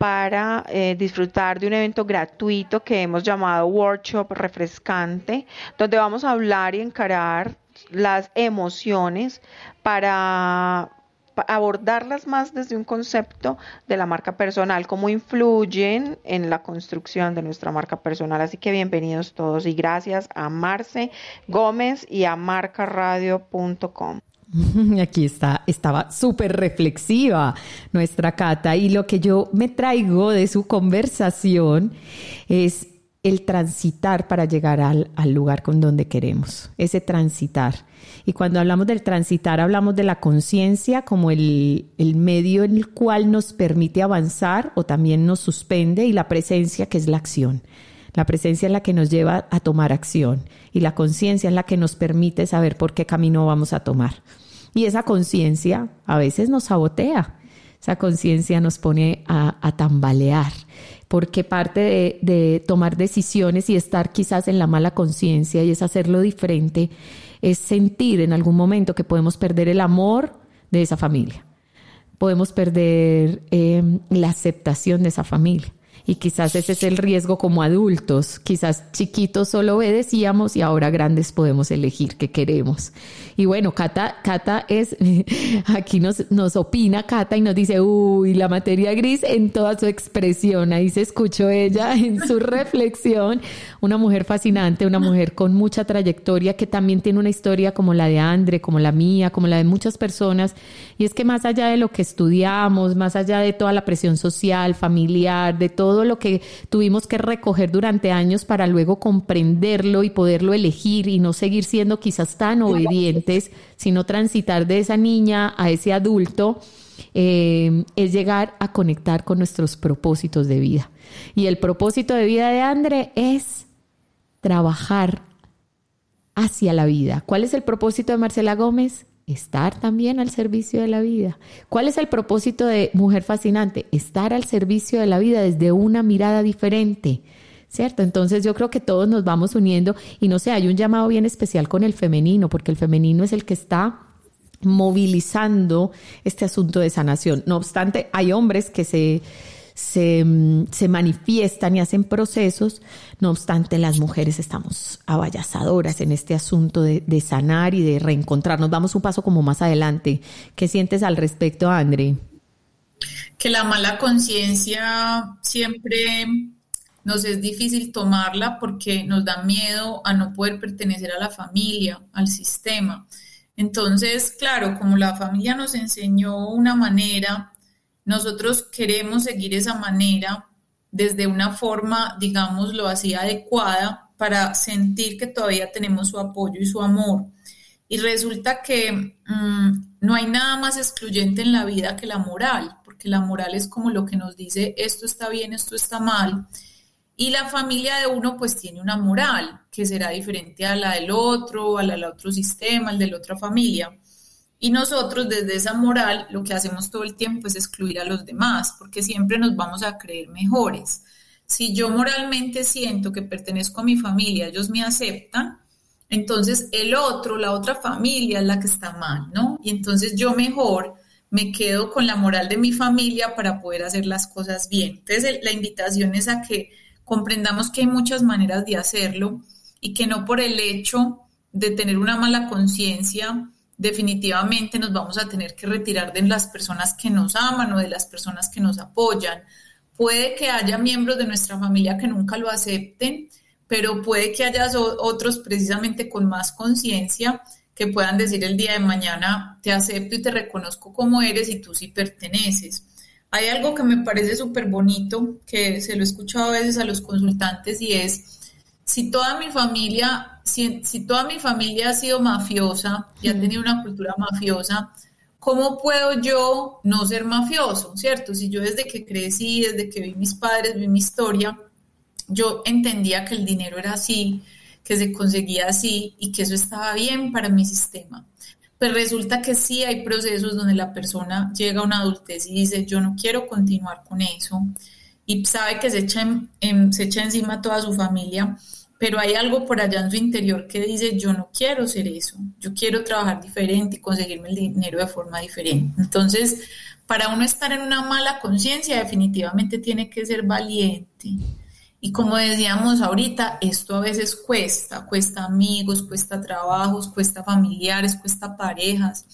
S3: para eh, disfrutar de un evento gratuito que hemos llamado Workshop Refrescante, donde vamos a hablar y encarar las emociones para abordarlas más desde un concepto de la marca personal, cómo influyen en la construcción de nuestra marca personal. Así que bienvenidos todos y gracias a Marce Gómez y a marcaradio.com.
S2: Aquí está, estaba súper reflexiva nuestra Cata y lo que yo me traigo de su conversación es el transitar para llegar al, lugar con donde queremos, ese transitar. Y cuando hablamos del transitar, hablamos de la conciencia como el, el, medio en el cual nos permite avanzar o también nos suspende y la presencia que es la acción. La presencia es la que nos lleva a tomar acción y la conciencia es la que nos permite saber por qué camino vamos a tomar. Y esa conciencia a veces nos sabotea, esa conciencia nos pone a, tambalear porque parte de, tomar decisiones y estar quizás en la mala conciencia y es hacerlo diferente, es sentir en algún momento que podemos perder el amor de esa familia, podemos perder em, la aceptación de esa familia. Y quizás ese es el riesgo como adultos. Quizás chiquitos solo obedecíamos y ahora grandes podemos elegir qué queremos. Y bueno, Cata, Cata es, aquí nos, nos opina Cata y nos dice, uy, la materia gris en toda su expresión. Ahí se escuchó ella en su reflexión. Una mujer fascinante, una mujer con mucha trayectoria que también tiene una historia como la de Andre, como la mía, como la de muchas personas. Y es que más allá de lo que estudiamos, más allá de toda la presión social, familiar, de todo todo lo que tuvimos que recoger durante años para luego comprenderlo y poderlo elegir y no seguir siendo quizás tan obedientes, sino transitar de esa niña a ese adulto, eh, es llegar a conectar con nuestros propósitos de vida. Y el propósito de vida de André es trabajar hacia la vida. ¿Cuál es el propósito de Marcela Gómez? Estar también al servicio de la vida. ¿Cuál es el propósito de Mujer Fascinante? Estar al servicio de la vida desde una mirada diferente. ¿Cierto? Entonces yo creo que todos nos vamos uniendo y no sé, hay un llamado bien especial con el femenino, porque el femenino es el que está movilizando este asunto de sanación. No obstante, hay hombres que se, se, mm, se, manifiestan y hacen procesos, no obstante, las mujeres estamos avallazadoras en este asunto de, sanar y de reencontrarnos. Vamos un paso como más adelante. ¿Qué sientes al respecto, Andre?
S1: Que la mala conciencia siempre nos es difícil tomarla porque nos da miedo a no poder pertenecer a la familia, al sistema. Entonces, claro, como la familia nos enseñó una manera, nosotros queremos seguir esa manera desde una forma, digámoslo así, adecuada para sentir que todavía tenemos su apoyo y su amor. Y resulta que mmm, no hay nada más excluyente en la vida que la moral, porque la moral es como lo que nos dice esto está bien, esto está mal. Y la familia de uno pues tiene una moral que será diferente a la del otro, a la del otro sistema, al de la otra familia. Y nosotros desde esa moral lo que hacemos todo el tiempo es excluir a los demás, porque siempre nos vamos a creer mejores. Si yo moralmente siento que pertenezco a mi familia, ellos me aceptan, entonces el otro, la otra familia es la que está mal, ¿no? Y entonces yo mejor me quedo con la moral de mi familia para poder hacer las cosas bien. Entonces la invitación es a que comprendamos que hay muchas maneras de hacerlo y que no por el hecho de tener una mala conciencia, definitivamente nos vamos a tener que retirar de las personas que nos aman o de las personas que nos apoyan. Puede que haya miembros de nuestra familia que nunca lo acepten, pero puede que haya otros precisamente con más conciencia que puedan decir el día de mañana, te acepto y te reconozco como eres y tú sí perteneces. Hay algo que me parece súper bonito, que se lo he escuchado a veces a los consultantes y es, si toda mi familia, si, toda mi familia ha sido mafiosa y ha tenido una cultura mafiosa, ¿cómo puedo yo no ser mafioso? ¿Cierto? Si yo desde que crecí, desde que vi mis padres, vi mi historia, yo entendía que el dinero era así, que se conseguía así y que eso estaba bien para mi sistema pues resulta que sí hay procesos donde la persona llega a una adultez y dice, yo no quiero continuar con eso, y sabe que se echa, se echa encima a toda su familia, pero hay algo por allá en su interior que dice, yo no quiero ser eso, yo quiero trabajar diferente y conseguirme el dinero de forma diferente. Entonces, para uno estar en una mala conciencia, definitivamente tiene que ser valiente y como decíamos ahorita, esto a veces cuesta, cuesta amigos, cuesta trabajos, cuesta familiares, cuesta parejas,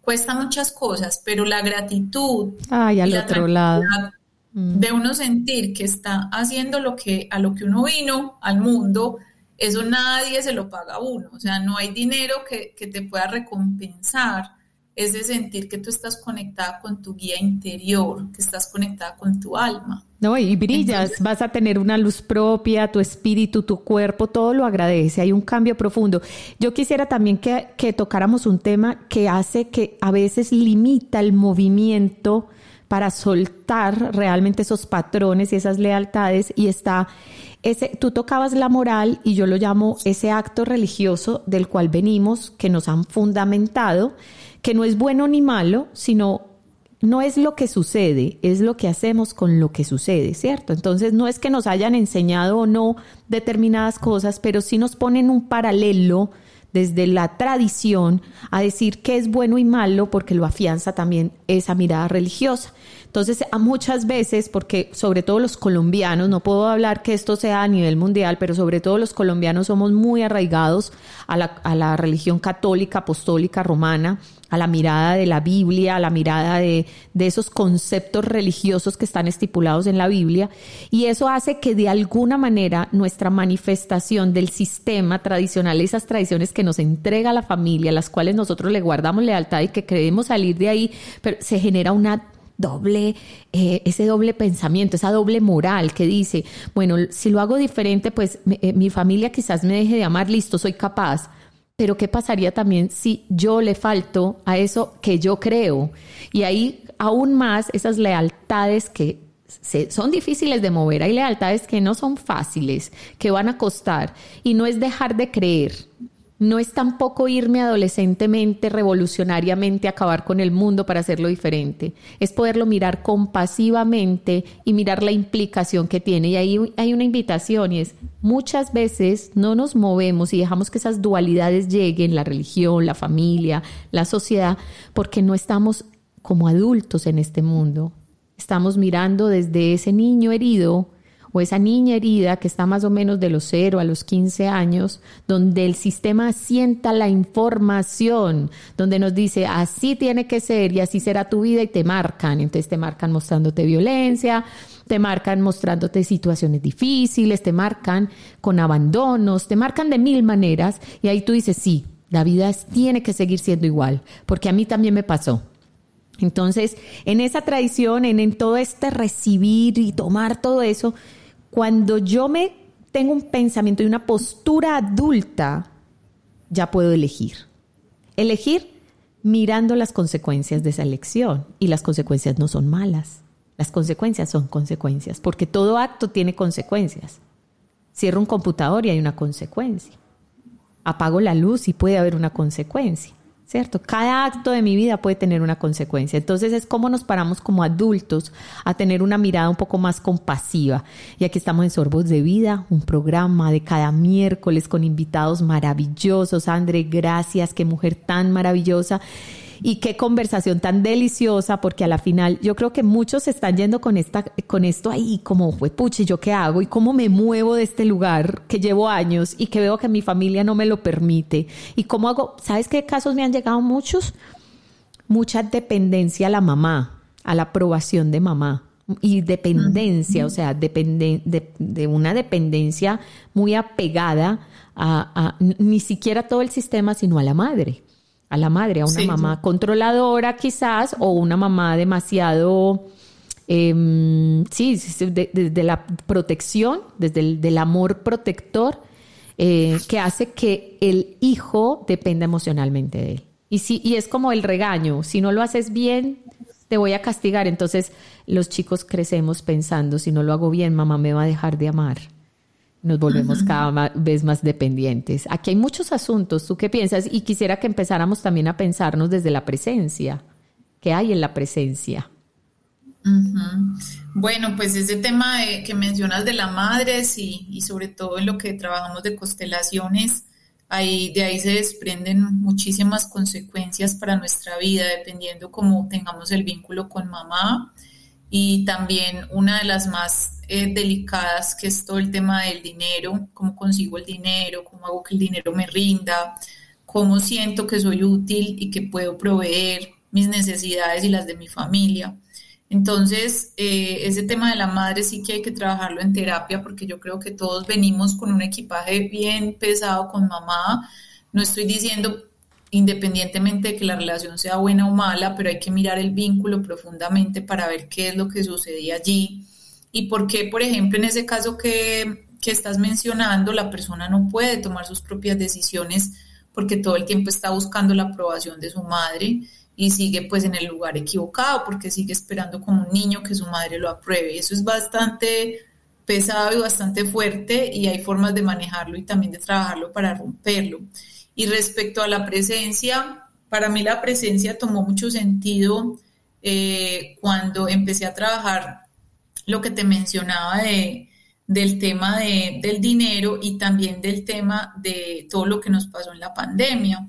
S1: cuesta muchas cosas, pero la gratitud
S2: Ay, al otro lado.
S1: Mm. de uno sentir que está haciendo lo que a lo que uno vino al mundo, eso nadie se lo paga a uno, o sea, no hay dinero que, que te pueda recompensar ese sentir que tú estás conectada con tu guía interior, que estás conectada con tu alma.
S2: No, y brillas, vas a tener una luz propia, tu espíritu, tu cuerpo, todo lo agradece, hay un cambio profundo. Yo quisiera también que, que tocáramos un tema que hace que a veces limita el movimiento para soltar realmente esos patrones y esas lealtades y está ese, tú tocabas la moral y yo lo llamo ese acto religioso del cual venimos, que nos han fundamentado, que no es bueno ni malo, sino no es lo que sucede, es lo que hacemos con lo que sucede, ¿cierto? Entonces no es que nos hayan enseñado o no determinadas cosas, pero sí nos ponen un paralelo desde la tradición a decir qué es bueno y malo porque lo afianza también esa mirada religiosa. Entonces, a muchas veces, porque sobre todo los colombianos, no puedo hablar que esto sea a nivel mundial, pero sobre todo los colombianos somos muy arraigados a la, a la religión católica, apostólica, romana, a la mirada de la Biblia, a la mirada de, de, esos conceptos religiosos que están estipulados en la Biblia, y eso hace que de alguna manera nuestra manifestación del sistema tradicional, esas tradiciones que nos entrega la familia, las cuales nosotros le guardamos lealtad y que queremos salir de ahí, pero se genera una doble, eh, ese doble pensamiento, esa doble moral que dice, bueno, si lo hago diferente, pues eh, mi familia quizás me deje de amar, listo, soy capaz. Pero ¿qué pasaría también si yo le falto a eso que yo creo? Y ahí aún más esas lealtades que son difíciles de mover, hay lealtades que no son fáciles, que van a costar. Y no es dejar de creer, no es tampoco irme adolescentemente, revolucionariamente, a acabar con el mundo para hacerlo diferente. Es poderlo mirar compasivamente y mirar la implicación que tiene. Y ahí hay una invitación y es, muchas veces no nos movemos y dejamos que esas dualidades lleguen, la religión, la familia, la sociedad, porque no estamos como adultos en este mundo. Estamos mirando desde ese niño herido o esa niña herida que está más o menos de los 0 a los 15 años, donde el sistema sienta la información, donde nos dice así tiene que ser y así será tu vida y te marcan. Entonces te marcan mostrándote violencia, te marcan mostrándote situaciones difíciles, te marcan con abandonos, te marcan de mil maneras y ahí tú dices, sí, la vida tiene que seguir siendo igual, porque a mí también me pasó. Entonces, en esa tradición, en, en todo este recibir y tomar todo eso, cuando yo me tengo un pensamiento y una postura adulta, ya puedo elegir. Elegir mirando las consecuencias de esa elección. Y las consecuencias no son malas. Las consecuencias son consecuencias, porque todo acto tiene consecuencias. Cierro un computador y hay una consecuencia. Apago la luz y puede haber una consecuencia. ¿Cierto? Cada acto de mi vida puede tener una consecuencia. Entonces es como nos paramos como adultos a tener una mirada un poco más compasiva. Y aquí estamos en Sorbos de Vida, un programa de cada miércoles con invitados maravillosos. André, gracias, qué mujer tan maravillosa. Y qué conversación tan deliciosa, porque a la final yo creo que muchos están yendo con, esta, con esto ahí, como puche, ¿yo qué hago? ¿Y cómo me muevo de este lugar que llevo años y que veo que mi familia no me lo permite? ¿Y cómo hago? ¿Sabes qué casos me han llegado muchos? Mucha dependencia a la mamá, a la aprobación de mamá y dependencia, o sea, depende, de, una dependencia muy apegada a, ni siquiera todo el sistema, sino a la madre a la madre, a una mamá controladora quizás o una mamá demasiado, em, sí, desde la protección, desde el del amor protector, eh, que hace que el hijo dependa emocionalmente de él. Y, si, y es como el regaño, si no lo haces bien, te voy a castigar. Entonces los chicos crecemos pensando, si no lo hago bien, mamá me va a dejar de amar nos volvemos cada vez más dependientes. Aquí hay muchos asuntos. ¿Tú qué piensas? Y quisiera que empezáramos también a pensarnos desde la presencia. ¿Qué hay en la presencia?
S1: Bueno, pues ese tema que mencionas de la madre sí, y sobre todo en lo que trabajamos de constelaciones, ahí, de ahí se desprenden muchísimas consecuencias para nuestra vida, dependiendo cómo tengamos el vínculo con mamá. Y también una de las más eh, delicadas, que es todo el tema del dinero, cómo consigo el dinero, cómo hago que el dinero me rinda, cómo siento que soy útil y que puedo proveer mis necesidades y las de mi familia. Entonces, eh, ese tema de la madre sí que hay que trabajarlo en terapia porque yo creo que todos venimos con un equipaje bien pesado con mamá. No estoy diciendo independientemente de que la relación sea buena o mala, pero hay que mirar el vínculo profundamente para ver qué es lo que sucedía allí y por qué, por ejemplo, en ese caso que, estás mencionando, la persona no puede tomar sus propias decisiones porque todo el tiempo está buscando la aprobación de su madre y sigue pues en el lugar equivocado porque sigue esperando como un niño que su madre lo apruebe. Eso es bastante pesado y bastante fuerte y hay formas de manejarlo y también de trabajarlo para romperlo. Y respecto a la presencia, para mí la presencia tomó mucho sentido eh, cuando empecé a trabajar lo que te mencionaba de, del tema de, del dinero y también del tema de todo lo que nos pasó en la pandemia.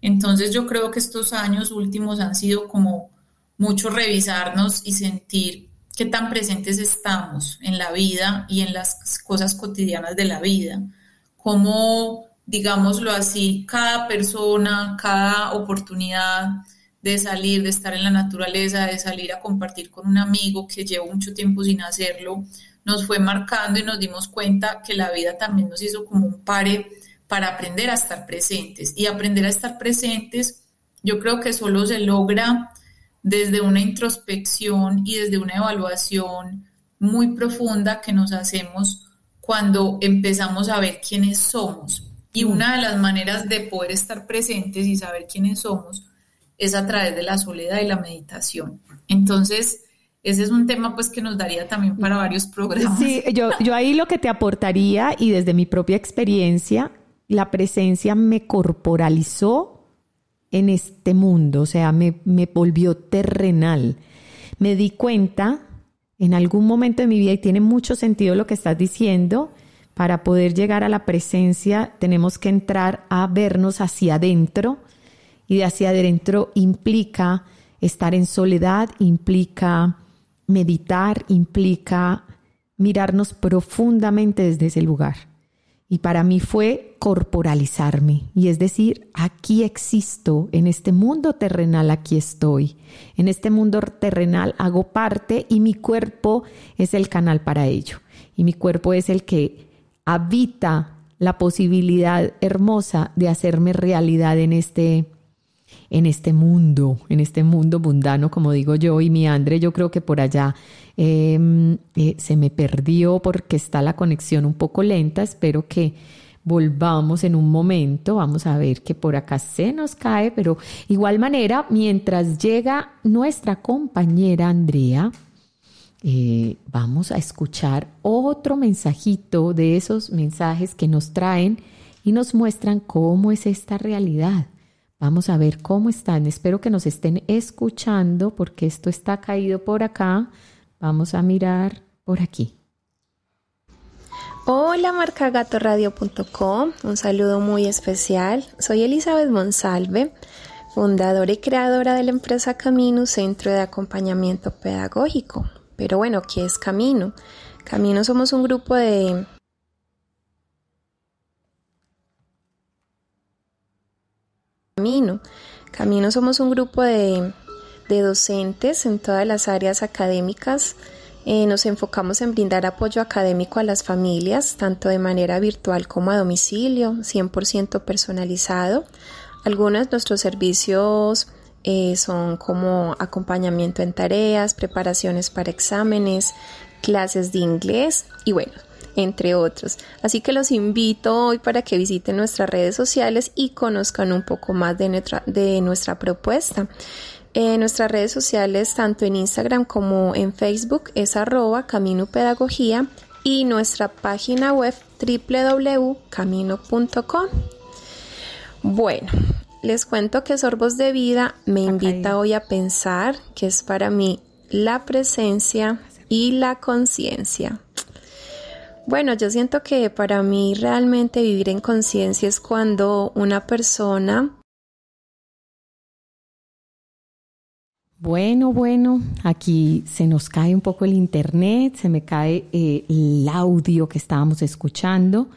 S1: Entonces yo creo que estos años últimos han sido como mucho revisarnos y sentir qué tan presentes estamos en la vida y en las cosas cotidianas de la vida. Cómo, digámoslo así, cada persona, cada oportunidad, de salir, de estar en la naturaleza, de salir a compartir con un amigo que llevo mucho tiempo sin hacerlo, nos fue marcando y nos dimos cuenta que la vida también nos hizo como un pare para aprender a estar presentes. Y aprender a estar presentes, yo creo que solo se logra desde una introspección y desde una evaluación muy profunda que nos hacemos cuando empezamos a ver quiénes somos. Y una de las maneras de poder estar presentes y saber quiénes somos es a través de la soledad y la meditación. Entonces, ese es un tema pues que nos daría también para varios programas.
S2: Sí, yo, yo ahí lo que te aportaría y desde mi propia experiencia la presencia me corporalizó en este mundo, o sea, me, me volvió terrenal. Me di cuenta en algún momento de mi vida, y tiene mucho sentido lo que estás diciendo, para poder llegar a la presencia tenemos que entrar a vernos hacia adentro y de hacia adentro implica estar en soledad, implica meditar, implica mirarnos profundamente desde ese lugar. Y para mí fue corporalizarme, y es decir, aquí existo, en este mundo terrenal aquí estoy, en este mundo terrenal hago parte y mi cuerpo es el canal para ello, y mi cuerpo es el que habita la posibilidad hermosa de hacerme realidad en este en este mundo, en este mundo mundano, como digo yo, y mi Andre, yo creo que por allá em, eh, se me perdió porque está la conexión un poco lenta. Espero que volvamos en un momento. Vamos a ver que por acá se nos cae, pero igual manera, mientras llega nuestra compañera Andrea, eh, vamos a escuchar otro mensajito de esos mensajes que nos traen y nos muestran cómo es esta realidad. Vamos a ver cómo están. Espero que nos estén escuchando porque esto está caído por acá. Vamos a mirar por aquí.
S4: Hola marcagatoradio.com, un saludo muy especial. Soy Elizabeth Monsalve, fundadora y creadora de la empresa Camino, Centro de Acompañamiento Pedagógico. Pero bueno, ¿qué es Camino? Camino somos un grupo de Camino. Camino somos un grupo de, docentes en todas las áreas académicas. Eh, nos enfocamos en brindar apoyo académico a las familias, tanto de manera virtual como a domicilio, 100% personalizado. Algunos de nuestros servicios eh, son como acompañamiento en tareas, preparaciones para exámenes, clases de inglés y bueno, entre otros. Así que los invito hoy para que visiten nuestras redes sociales y conozcan un poco más de nuestra, de nuestra propuesta. En nuestras redes sociales, tanto en Instagram como en Facebook, es arroba Camino Pedagogía y nuestra página web www.camino.com. Bueno, les cuento que Sorbos de Vida me invita hoy a pensar que es para mí la presencia y la conciencia. Bueno, yo siento que para mí realmente vivir en conciencia es cuando una persona...
S2: Bueno, bueno, aquí se nos cae un poco el internet, se me cae eh, el audio que estábamos escuchando.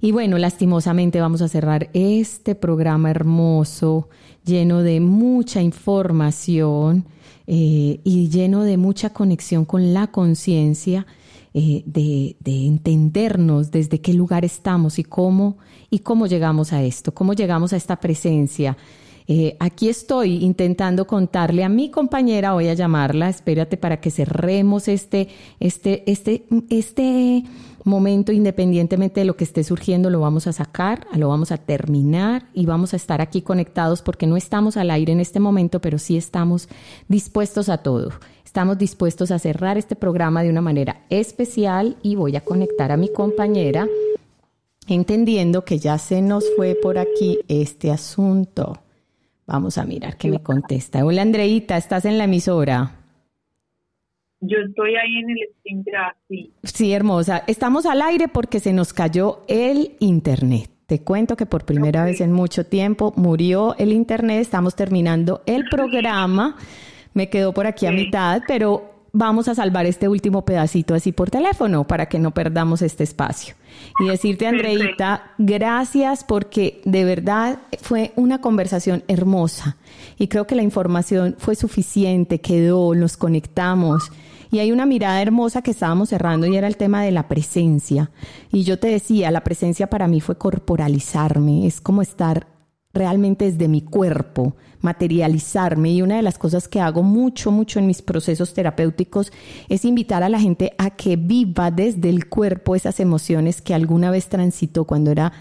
S2: Y bueno, lastimosamente vamos a cerrar este programa hermoso, lleno de mucha información eh, y lleno de mucha conexión con la conciencia, eh, de, entendernos desde qué lugar estamos y cómo, y cómo llegamos a esto, cómo llegamos a esta presencia. Eh, aquí estoy intentando contarle a mi compañera, voy a llamarla, espérate para que cerremos este, este, este, este momento, independientemente de lo que esté surgiendo, lo vamos a sacar, lo vamos a terminar y vamos a estar aquí conectados porque no estamos al aire en este momento, pero sí estamos dispuestos a todo. Estamos dispuestos a cerrar este programa de una manera especial y voy a conectar a mi compañera entendiendo que ya se nos fue por aquí este asunto. Vamos a mirar qué me contesta. Hola Andreita, ¿estás en la emisora?
S5: Yo estoy ahí en el stream, sí.
S2: Sí, hermosa. Estamos al aire porque se nos cayó el internet. Te cuento que por primera vez en mucho tiempo murió el internet. Estamos terminando el programa. Me quedo por aquí a mitad, pero vamos a salvar este último pedacito así por teléfono para que no perdamos este espacio. Y decirte, Andreita, gracias porque de verdad fue una conversación hermosa y creo que la información fue suficiente, quedó, nos conectamos. Y hay una mirada hermosa que estábamos cerrando y era el tema de la presencia. Y yo te decía, la presencia para mí fue corporalizarme, es como estar realmente desde mi cuerpo, materializarme. Y una de las cosas que hago mucho, mucho en mis procesos terapéuticos es invitar a la gente a que viva desde el cuerpo esas emociones que alguna vez transitó cuando era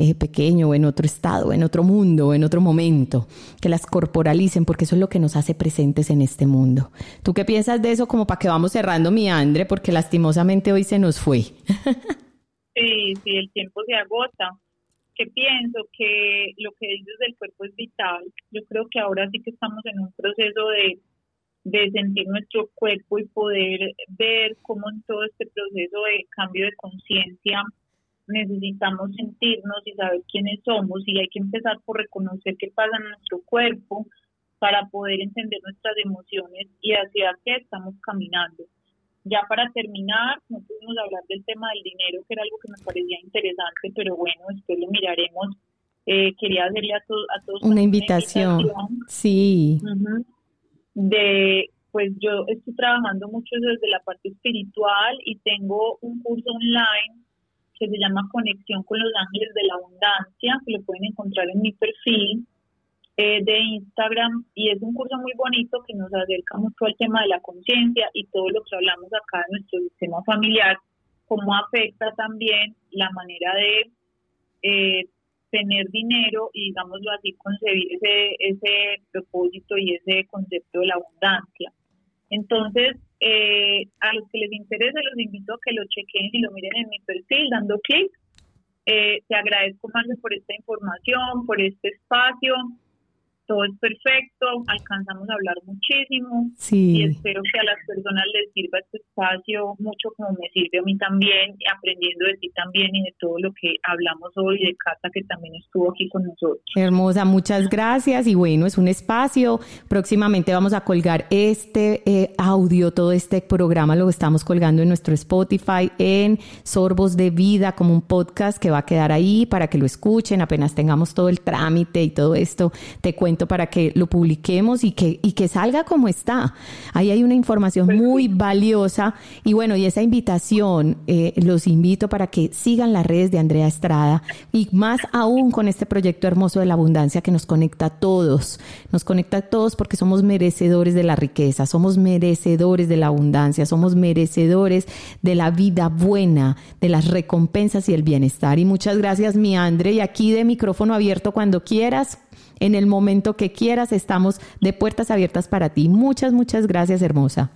S2: eh, pequeño o en otro estado, en otro mundo, en otro momento, que las corporalicen porque eso es lo que nos hace presentes en este mundo. ¿Tú qué piensas de eso como para que vamos cerrando mi Andre? Porque lastimosamente hoy se nos fue.
S5: sí, sí, el tiempo se agota. que pienso que lo que dices del cuerpo es vital. Yo creo que ahora sí que estamos en un proceso de, de sentir nuestro cuerpo y poder ver cómo en todo este proceso de cambio de conciencia necesitamos sentirnos y saber quiénes somos y hay que empezar por reconocer qué pasa en nuestro cuerpo para poder entender nuestras emociones y hacia qué estamos caminando. Ya para terminar, no pudimos hablar del tema del dinero, que era algo que me parecía interesante, pero bueno, después lo miraremos. Eh, quería hacerle a, a todos
S2: una invitación. Sí.
S5: De, pues yo estoy trabajando mucho desde la parte espiritual y tengo un curso online que se llama Conexión con los Ángeles de la Abundancia, que lo pueden encontrar en mi perfil eh, de Instagram y es un curso muy bonito que nos acerca mucho al tema de la conciencia y todo lo que hablamos acá en nuestro sistema familiar, cómo afecta también la manera de eh, tener dinero y digámoslo así, concebir ese, ese propósito y ese concepto de la abundancia. Entonces, eh, a los que les interese, los invito a que lo chequen y lo miren en mi perfil dando clic. te agradezco más por esta información, por este espacio todo es perfecto, alcanzamos a hablar muchísimo y espero que a las personas les sirva este espacio mucho como me sirve a mí también, aprendiendo de ti también y de todo lo que hablamos hoy, de Cata que también estuvo aquí con nosotros.
S2: Hermosa, muchas gracias y bueno, es un espacio, próximamente vamos a colgar este eh, audio, todo este programa lo estamos colgando en nuestro Spotify, en Sorbos de Vida, como un podcast que va a quedar ahí para que lo escuchen apenas tengamos todo el trámite y todo esto, te cuento para que lo publiquemos y que, y que salga como está. Ahí hay una información muy valiosa y bueno, y esa invitación eh, los invito para que sigan las redes de Andrea Estrada y más aún con este proyecto hermoso de la abundancia que nos conecta a todos, nos conecta a todos porque somos merecedores de la riqueza, somos merecedores de la abundancia, somos merecedores de la vida buena, de las recompensas y el bienestar. Y muchas gracias, mi Andre, y aquí de micrófono abierto cuando quieras en el momento que quieras. Estamos de puertas abiertas para ti. Muchas, muchas gracias, hermosa.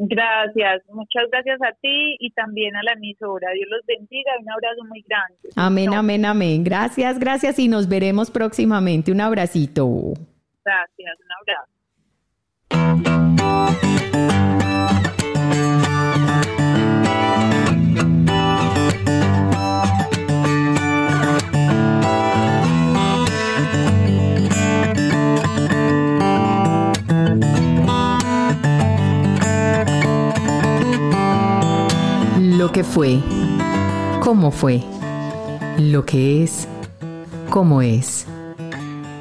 S5: Gracias, muchas gracias a ti y también a la emisora. Dios los bendiga. Un abrazo muy grande.
S2: Amén, amén, amén. Gracias, gracias y nos veremos próximamente. Un abracito.
S5: Gracias, un abrazo.
S2: Lo que fue, cómo fue, lo que es, cómo es.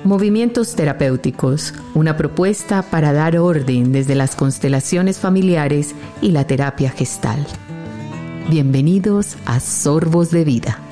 S2: Movimientos terapéuticos, una propuesta para dar orden desde las constelaciones familiares y la terapia gestal. Bienvenidos a Sorbos de Vida.